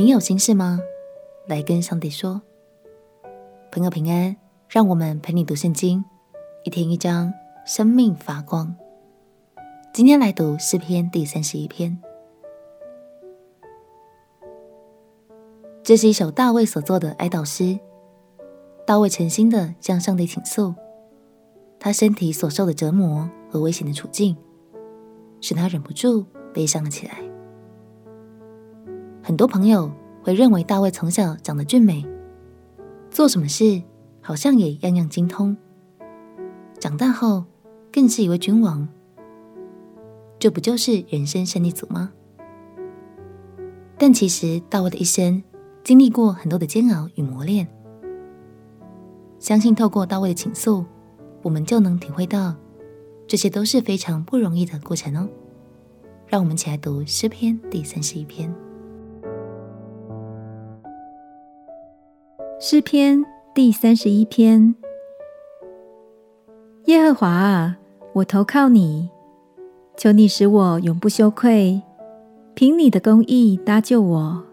你有心事吗？来跟上帝说。朋友平安，让我们陪你读圣经，一天一章，生命发光。今天来读诗篇第三十一篇。这是一首大卫所作的哀悼诗。大卫诚心的向上帝倾诉，他身体所受的折磨和危险的处境，使他忍不住悲伤了起来。很多朋友会认为大卫从小长得俊美，做什么事好像也样样精通，长大后更是一位君王。这不就是人生胜利组吗？但其实大卫的一生经历过很多的煎熬与磨练，相信透过大卫的倾诉，我们就能体会到这些都是非常不容易的过程哦。让我们一起来读诗篇第三十一篇。诗篇第三十一篇：耶和华啊，我投靠你，求你使我永不羞愧，凭你的公义搭救我。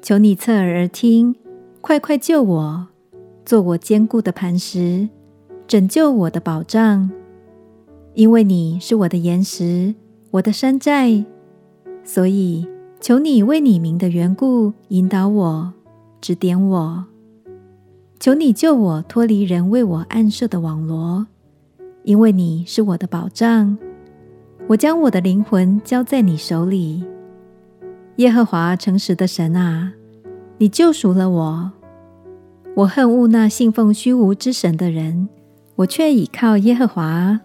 求你侧耳而听，快快救我，做我坚固的磐石，拯救我的保障。因为你是我的岩石，我的山寨，所以求你为你名的缘故引导我，指点我。求你救我脱离人为我暗设的网罗，因为你是我的保障。我将我的灵魂交在你手里，耶和华诚实的神啊，你救赎了我。我恨恶那信奉虚无之神的人，我却倚靠耶和华。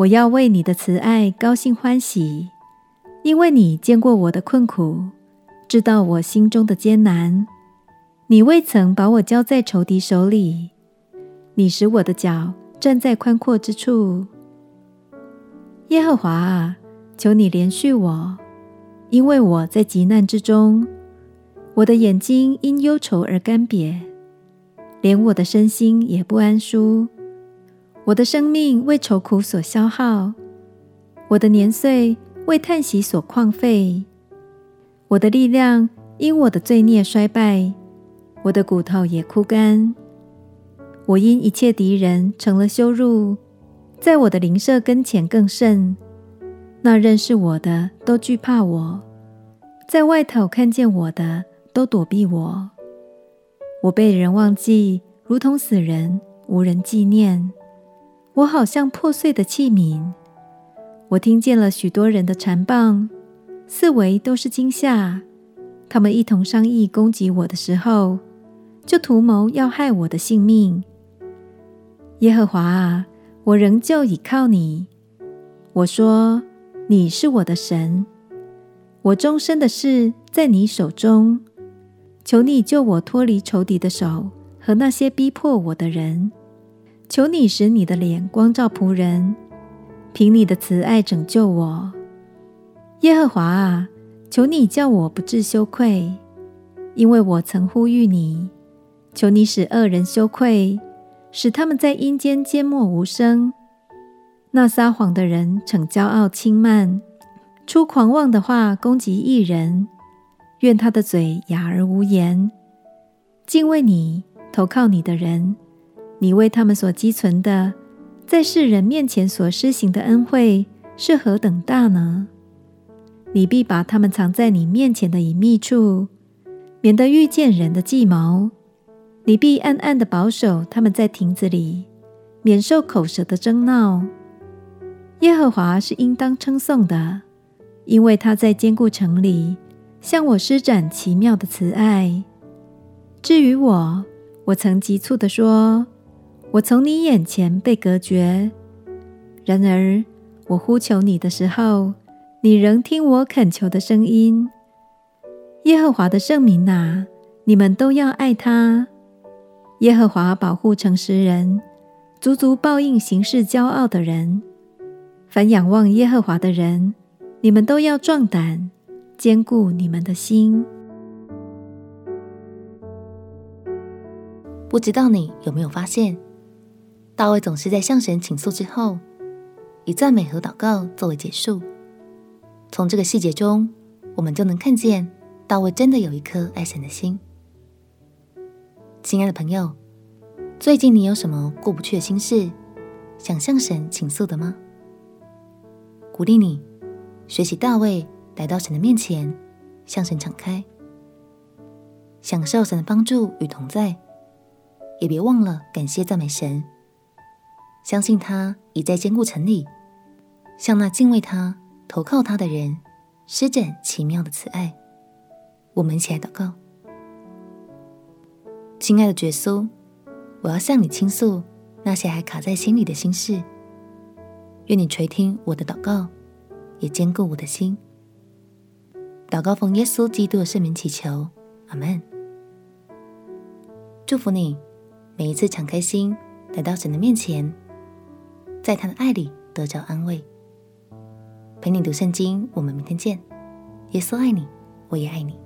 我要为你的慈爱高兴欢喜，因为你见过我的困苦，知道我心中的艰难。你未曾把我交在仇敌手里，你使我的脚站在宽阔之处。耶和华啊，求你怜恤我，因为我在极难之中，我的眼睛因忧愁而干瘪，连我的身心也不安舒。我的生命为愁苦所消耗，我的年岁为叹息所旷废，我的力量因我的罪孽衰败。我的骨头也枯干，我因一切敌人成了羞辱，在我的邻舍跟前更甚。那认识我的都惧怕我，在外头看见我的都躲避我。我被人忘记，如同死人，无人纪念。我好像破碎的器皿。我听见了许多人的谗谤，四围都是惊吓。他们一同商议攻击我的时候。就图谋要害我的性命。耶和华啊，我仍旧倚靠你。我说，你是我的神，我终身的事在你手中。求你救我脱离仇敌的手和那些逼迫我的人。求你使你的脸光照仆人，凭你的慈爱拯救我。耶和华啊，求你叫我不致羞愧，因为我曾呼吁你。求你使恶人羞愧，使他们在阴间缄默无声。那撒谎的人逞骄傲轻慢，出狂妄的话攻击一人。愿他的嘴哑而无言。敬畏你、投靠你的人，你为他们所积存的，在世人面前所施行的恩惠是何等大呢？你必把他们藏在你面前的隐秘处，免得遇见人的计谋。你必暗暗地保守他们在亭子里，免受口舌的争闹。耶和华是应当称颂的，因为他在坚固城里向我施展奇妙的慈爱。至于我，我曾急促地说：“我从你眼前被隔绝。”然而我呼求你的时候，你仍听我恳求的声音。耶和华的圣名哪，你们都要爱他。耶和华保护诚实人，足足报应行事骄傲的人。凡仰望耶和华的人，你们都要壮胆，坚固你们的心。不知道你有没有发现，大卫总是在向神倾诉之后，以赞美和祷告作为结束。从这个细节中，我们就能看见大卫真的有一颗爱神的心。亲爱的朋友，最近你有什么过不去的心事，想向神倾诉的吗？鼓励你学习大卫来到神的面前，向神敞开，享受神的帮助与同在，也别忘了感谢赞美神，相信他已在坚固城里，向那敬畏他、投靠他的人施展奇妙的慈爱。我们一起来祷告，亲爱的耶稣，我要向你倾诉那些还卡在心里的心事。愿你垂听我的祷告，也坚固我的心。祷告奉耶稣基督的圣名祈求，阿门。祝福你，每一次敞开心来到神的面前，在他的爱里得着安慰。陪你读圣经，我们明天见。耶稣爱你，我也爱你。